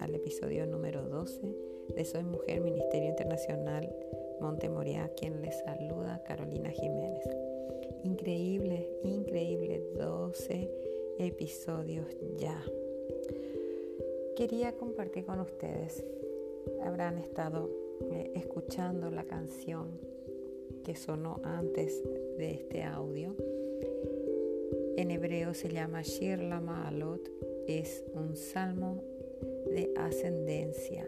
Al episodio número 12 de Soy Mujer Ministerio Internacional Montemoria, quien les saluda Carolina Jiménez. Increíble, increíble, 12 episodios ya. Quería compartir con ustedes, habrán estado eh, escuchando la canción que sonó antes de este audio. En hebreo se llama Shir Ma'alot, es un salmo de ascendencia.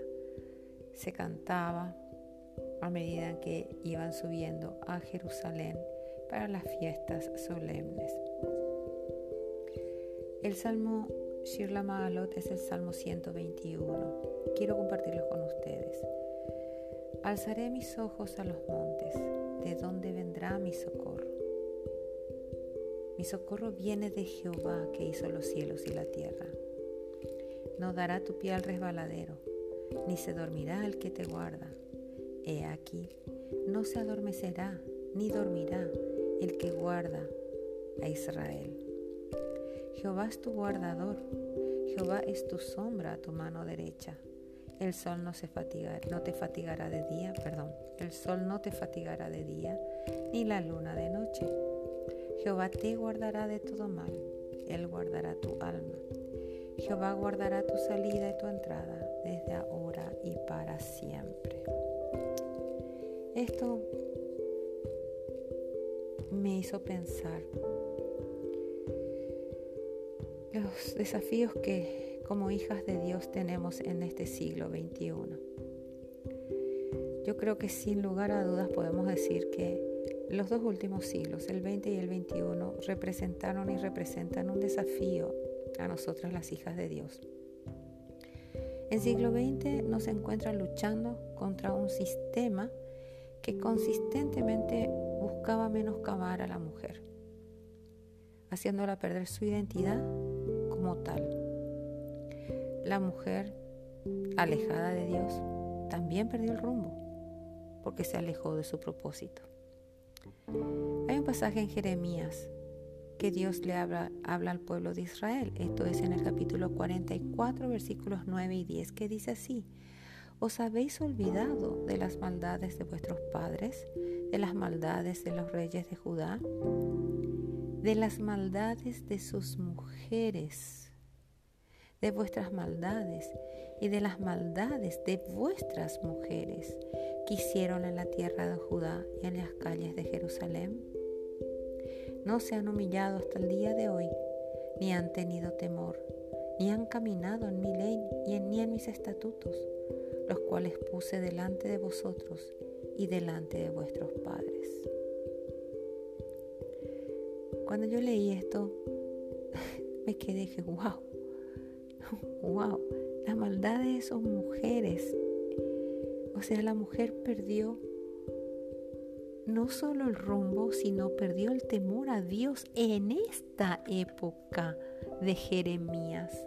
Se cantaba a medida que iban subiendo a Jerusalén para las fiestas solemnes. El salmo Shir la Ma'alot es el salmo 121. Quiero compartirlo con ustedes. Alzaré mis ojos a los montes, ¿de dónde vendrá mi socorro? Mi socorro viene de Jehová que hizo los cielos y la tierra. No dará tu pie al resbaladero, ni se dormirá el que te guarda. He aquí, no se adormecerá, ni dormirá el que guarda a Israel. Jehová es tu guardador, Jehová es tu sombra a tu mano derecha. El sol no se fatigará, no te fatigará de día, perdón, el sol no te fatigará de día, ni la luna de noche. Jehová te guardará de todo mal, Él guardará tu alma. Jehová guardará tu salida y tu entrada desde ahora y para siempre. Esto me hizo pensar los desafíos que como hijas de Dios tenemos en este siglo XXI. Yo creo que sin lugar a dudas podemos decir que los dos últimos siglos, el 20 y el 21, representaron y representan un desafío a nosotras las hijas de Dios. El siglo XX nos encuentra luchando contra un sistema que consistentemente buscaba menoscabar a la mujer, haciéndola perder su identidad como tal. La mujer, alejada de Dios, también perdió el rumbo porque se alejó de su propósito. Hay un pasaje en Jeremías que Dios le habla, habla, al pueblo de Israel. Esto es en el capítulo 44, versículos 9 y 10, que dice así, ¿os habéis olvidado de las maldades de vuestros padres, de las maldades de los reyes de Judá, de las maldades de sus mujeres, de vuestras maldades y de las maldades de vuestras mujeres que hicieron en la tierra de Judá y en las calles de Jerusalén? No se han humillado hasta el día de hoy, ni han tenido temor, ni han caminado en mi ley ni en mis estatutos, los cuales puse delante de vosotros y delante de vuestros padres. Cuando yo leí esto, me quedé dije, wow, wow, la maldad de esas mujeres. O sea, la mujer perdió no solo el rumbo, sino perdió el temor a Dios en esta época de Jeremías.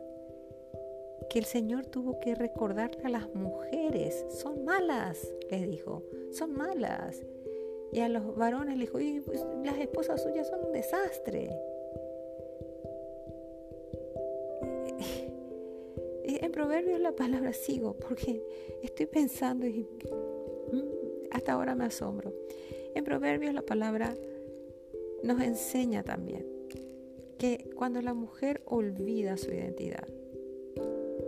Que el Señor tuvo que recordarle a las mujeres, son malas, les dijo, son malas. Y a los varones les dijo, pues, las esposas suyas son un desastre. En Proverbios la palabra sigo porque estoy pensando y mm, hasta ahora me asombro. En Proverbios la palabra nos enseña también que cuando la mujer olvida su identidad,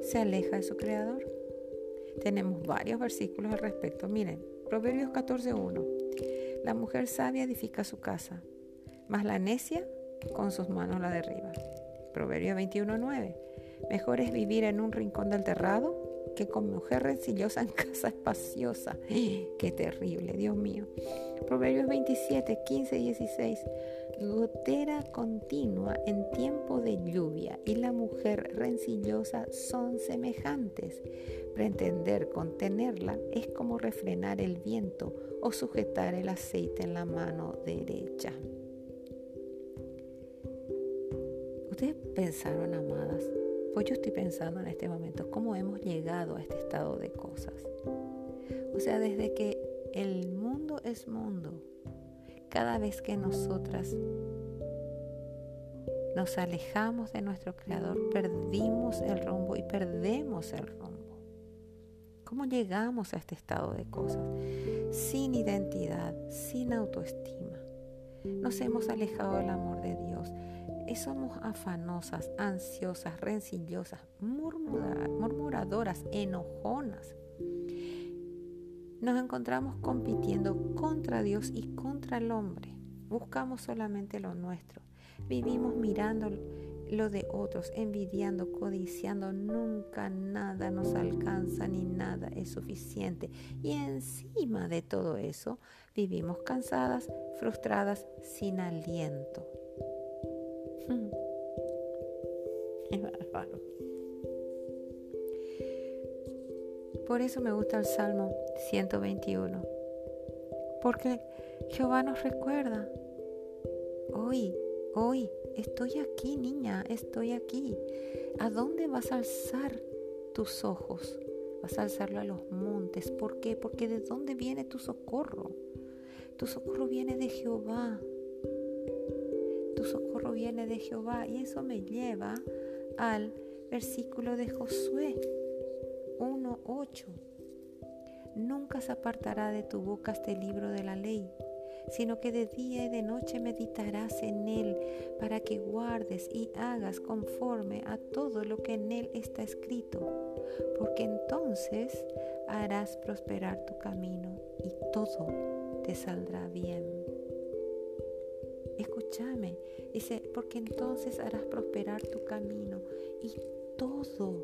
se aleja de su creador. Tenemos varios versículos al respecto. Miren, Proverbios 14.1. La mujer sabia edifica su casa, mas la necia con sus manos la derriba. Proverbios 21.9. Mejor es vivir en un rincón del terrado que con mujer rencillosa en casa espaciosa. Qué terrible, Dios mío. Proverbios 27, 15 y 16. Gotera continua en tiempo de lluvia y la mujer rencillosa son semejantes. Pretender contenerla es como refrenar el viento o sujetar el aceite en la mano derecha. Ustedes pensaron, amadas, pues yo estoy pensando en este momento cómo hemos llegado a este estado de cosas. O sea, desde que el mundo es mundo, cada vez que nosotras nos alejamos de nuestro Creador, perdimos el rumbo y perdemos el rumbo. ¿Cómo llegamos a este estado de cosas? Sin identidad, sin autoestima. Nos hemos alejado del amor de Dios somos afanosas, ansiosas, rencillosas, murmuradoras, enojonas. Nos encontramos compitiendo contra Dios y contra el hombre. Buscamos solamente lo nuestro. Vivimos mirando lo de otros, envidiando, codiciando. Nunca nada nos alcanza ni nada es suficiente. Y encima de todo eso, vivimos cansadas, frustradas, sin aliento. Por eso me gusta el Salmo 121. Porque Jehová nos recuerda. Hoy, hoy, estoy aquí, niña, estoy aquí. ¿A dónde vas a alzar tus ojos? Vas a alzarlo a los montes. ¿Por qué? Porque de dónde viene tu socorro. Tu socorro viene de Jehová viene de Jehová. Y eso me lleva al versículo de Josué 1.8. Nunca se apartará de tu boca este libro de la ley, sino que de día y de noche meditarás en él para que guardes y hagas conforme a todo lo que en él está escrito, porque entonces harás prosperar tu camino y todo te saldrá bien. Escúchame, dice, porque entonces harás prosperar tu camino y todo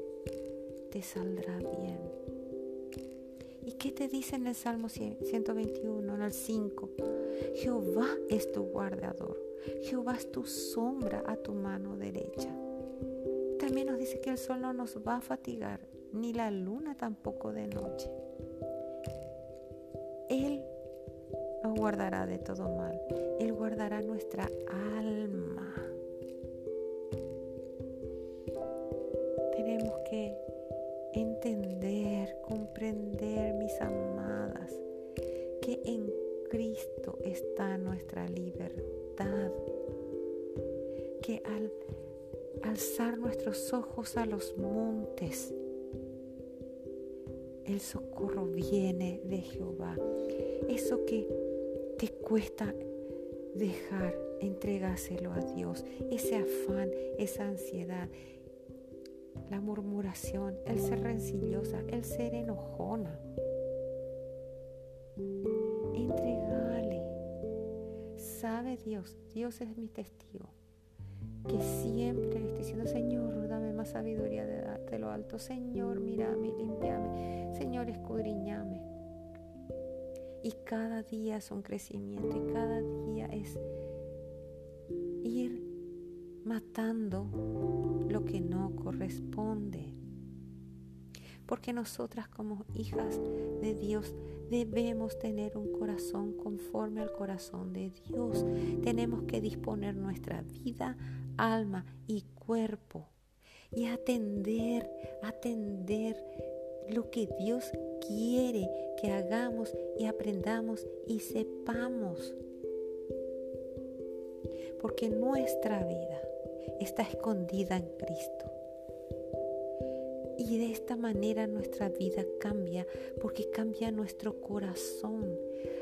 te saldrá bien. ¿Y ¿Qué te dice en el Salmo 121, en el 5? Jehová es tu guardador. Jehová es tu sombra a tu mano derecha. También nos dice que el sol no nos va a fatigar, ni la luna tampoco de noche. Él nos guardará de todo mal. Él guardará nuestra alma. Tenemos que entender, comprender, mis amadas, que en Cristo está nuestra libertad. Que al alzar nuestros ojos a los montes, el socorro viene de Jehová. Eso que te cuesta dejar, entregárselo a Dios. Ese afán, esa ansiedad, la murmuración, el ser rencillosa, el ser enojona. Entregale. Sabe Dios, Dios es mi testigo, que siempre le estoy diciendo, Señor, dame más sabiduría de darte lo alto. Señor, mírame, limpiame. Señor, escudriñame. Y cada día es un crecimiento y cada día es ir matando lo que no corresponde. Porque nosotras como hijas de Dios debemos tener un corazón conforme al corazón de Dios. Tenemos que disponer nuestra vida, alma y cuerpo y atender, atender lo que Dios quiere que hagamos y aprendamos y sepamos. Porque nuestra vida está escondida en Cristo. Y de esta manera nuestra vida cambia porque cambia nuestro corazón,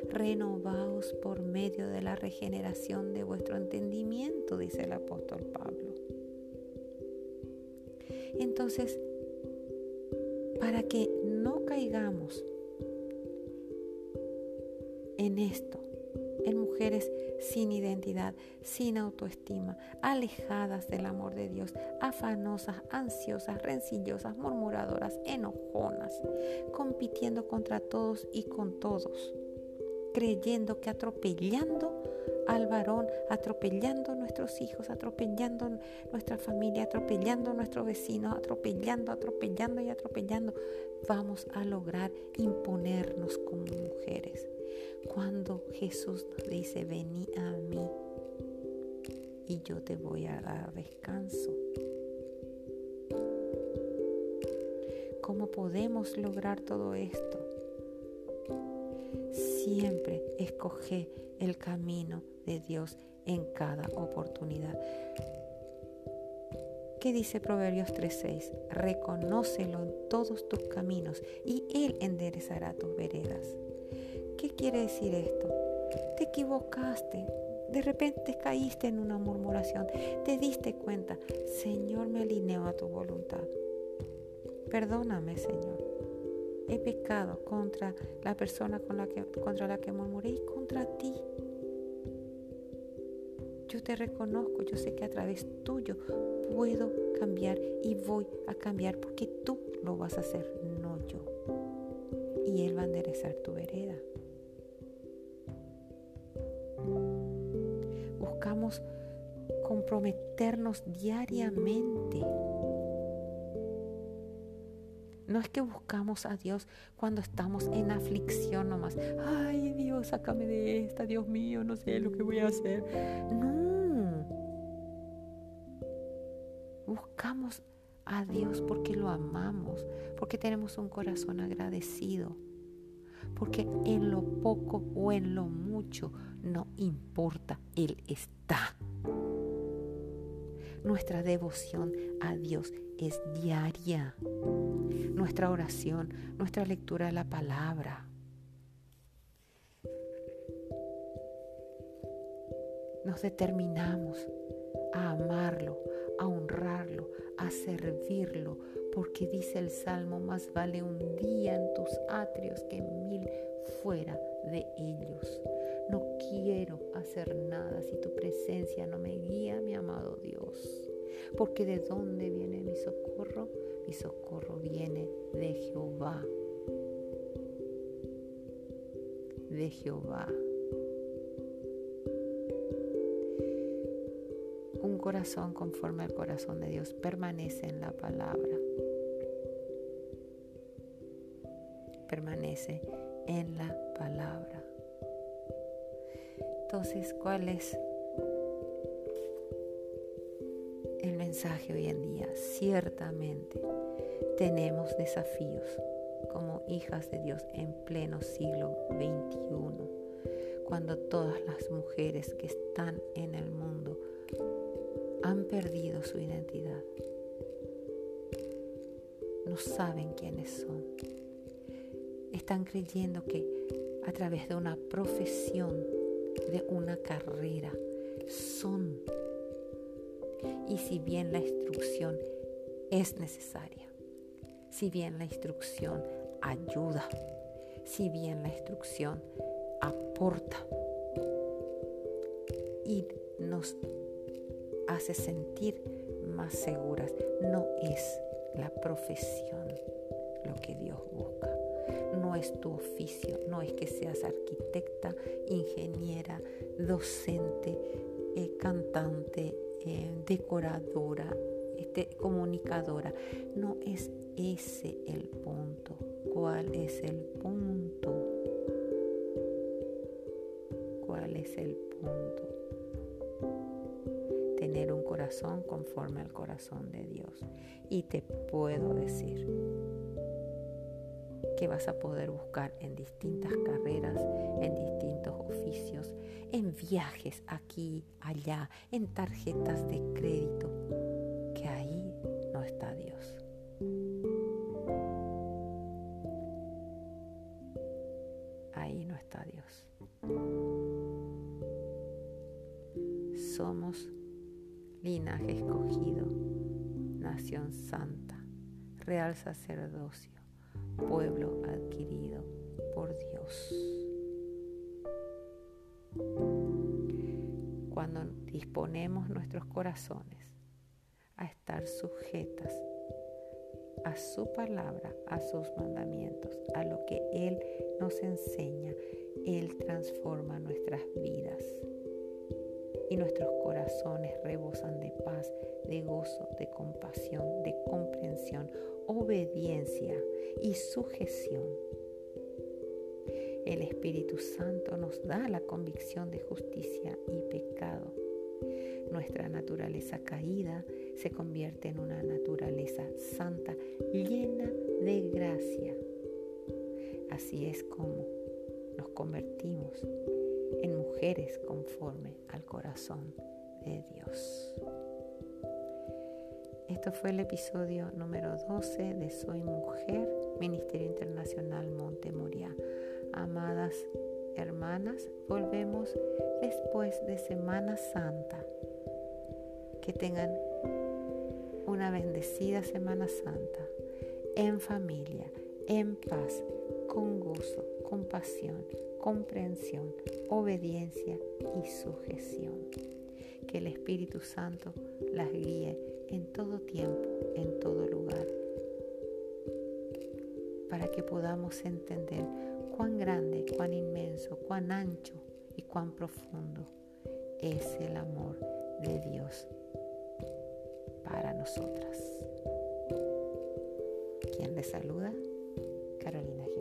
renovados por medio de la regeneración de vuestro entendimiento, dice el apóstol Pablo. Entonces, para que no caigamos en esto, en mujeres sin identidad, sin autoestima, alejadas del amor de Dios, afanosas, ansiosas, rencillosas, murmuradoras, enojonas, compitiendo contra todos y con todos, creyendo que atropellando al varón, atropellando a nuestros hijos, atropellando nuestra familia, atropellando a nuestros vecinos, atropellando, atropellando y atropellando, vamos a lograr imponernos como mujeres. Cuando Jesús nos dice, vení a mí y yo te voy a dar descanso. ¿Cómo podemos lograr todo esto? Siempre escoge el camino de Dios en cada oportunidad. ¿Qué dice Proverbios 3:6? Reconócelo en todos tus caminos y Él enderezará tus veredas. ¿Qué quiere decir esto? Te equivocaste, de repente caíste en una murmuración, te diste cuenta, Señor me alineo a tu voluntad. Perdóname, Señor. He pecado contra la persona con la que, contra la que murmuré y contra ti. Yo te reconozco, yo sé que a través tuyo puedo cambiar y voy a cambiar porque tú lo vas a hacer, no yo. Y Él va a enderezar tu vereda. Buscamos comprometernos diariamente. No es que buscamos a Dios cuando estamos en aflicción nomás. Ay Dios, sácame de esta, Dios mío, no sé lo que voy a hacer. No. Buscamos a Dios porque lo amamos, porque tenemos un corazón agradecido porque en lo poco o en lo mucho no importa, Él está. Nuestra devoción a Dios es diaria. Nuestra oración, nuestra lectura de la palabra. Nos determinamos a amarlo, a honrarlo, a servirlo, porque dice el Salmo, más vale un día en tus atrios que mil fuera de ellos. No quiero hacer nada si tu presencia no me guía, mi amado Dios. Porque de dónde viene mi socorro? Mi socorro viene de Jehová. de Jehová. Un corazón conforme al corazón de Dios permanece en la palabra. Permanece en la palabra. Entonces, ¿cuál es hoy en día? Ciertamente tenemos desafíos como hijas de Dios en pleno siglo XXI, cuando todas las mujeres que están en el mundo han perdido su identidad, no saben quiénes son, están creyendo que a través de una profesión de una carrera son. Y si bien la instrucción es necesaria, si bien la instrucción ayuda, si bien la instrucción aporta y nos hace sentir más seguras, no es la profesión lo que Dios busca. No es tu oficio, no es que seas arquitecta, ingeniera, docente, eh, cantante, eh, decoradora, este, comunicadora. No es ese el punto. ¿Cuál es el punto? ¿Cuál es el punto? Tener un corazón conforme al corazón de Dios. Y te puedo decir, que vas a poder buscar en distintas carreras, en distintos oficios, en viajes aquí, allá, en tarjetas de crédito, que ahí no está Dios. Ahí no está Dios. Somos linaje escogido, nación santa, real sacerdocio pueblo adquirido por Dios. Cuando disponemos nuestros corazones a estar sujetas a su palabra, a sus mandamientos, a lo que Él nos enseña, Él transforma nuestras vidas y nuestros corazones rebosan de paz, de gozo, de compasión, de comprensión, obediencia y sujeción. El Espíritu Santo nos da la convicción de justicia y pecado. Nuestra naturaleza caída se convierte en una naturaleza santa llena de gracia. Así es como nos convertimos en mujeres conforme al corazón de Dios. Esto fue el episodio número 12 de Soy Mujer, Ministerio Internacional Monte Moria. Amadas hermanas, volvemos después de Semana Santa. Que tengan una bendecida Semana Santa en familia, en paz, con gozo, compasión, comprensión, obediencia y sujeción. Que el Espíritu Santo las guíe en todo tiempo, en todo lugar, para que podamos entender cuán grande, cuán inmenso, cuán ancho y cuán profundo es el amor de Dios para nosotras. Quien les saluda, Carolina Jiménez.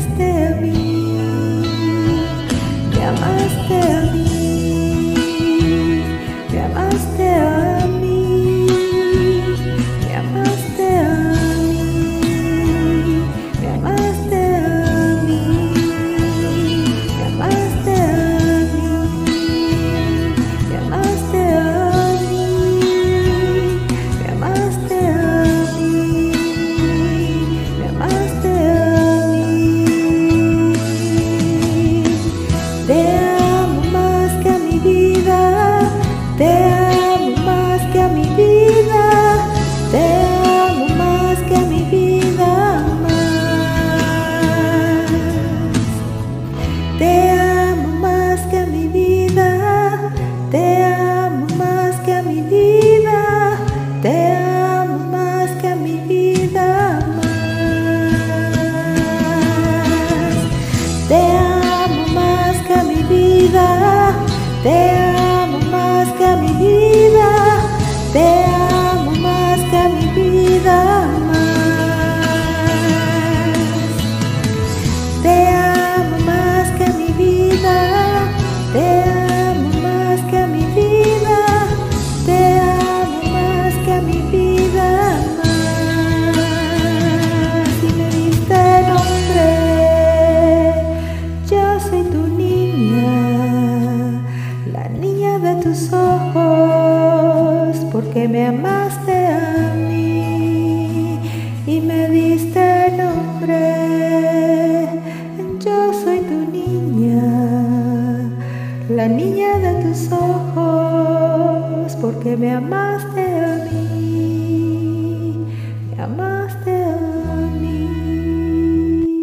porque me amaste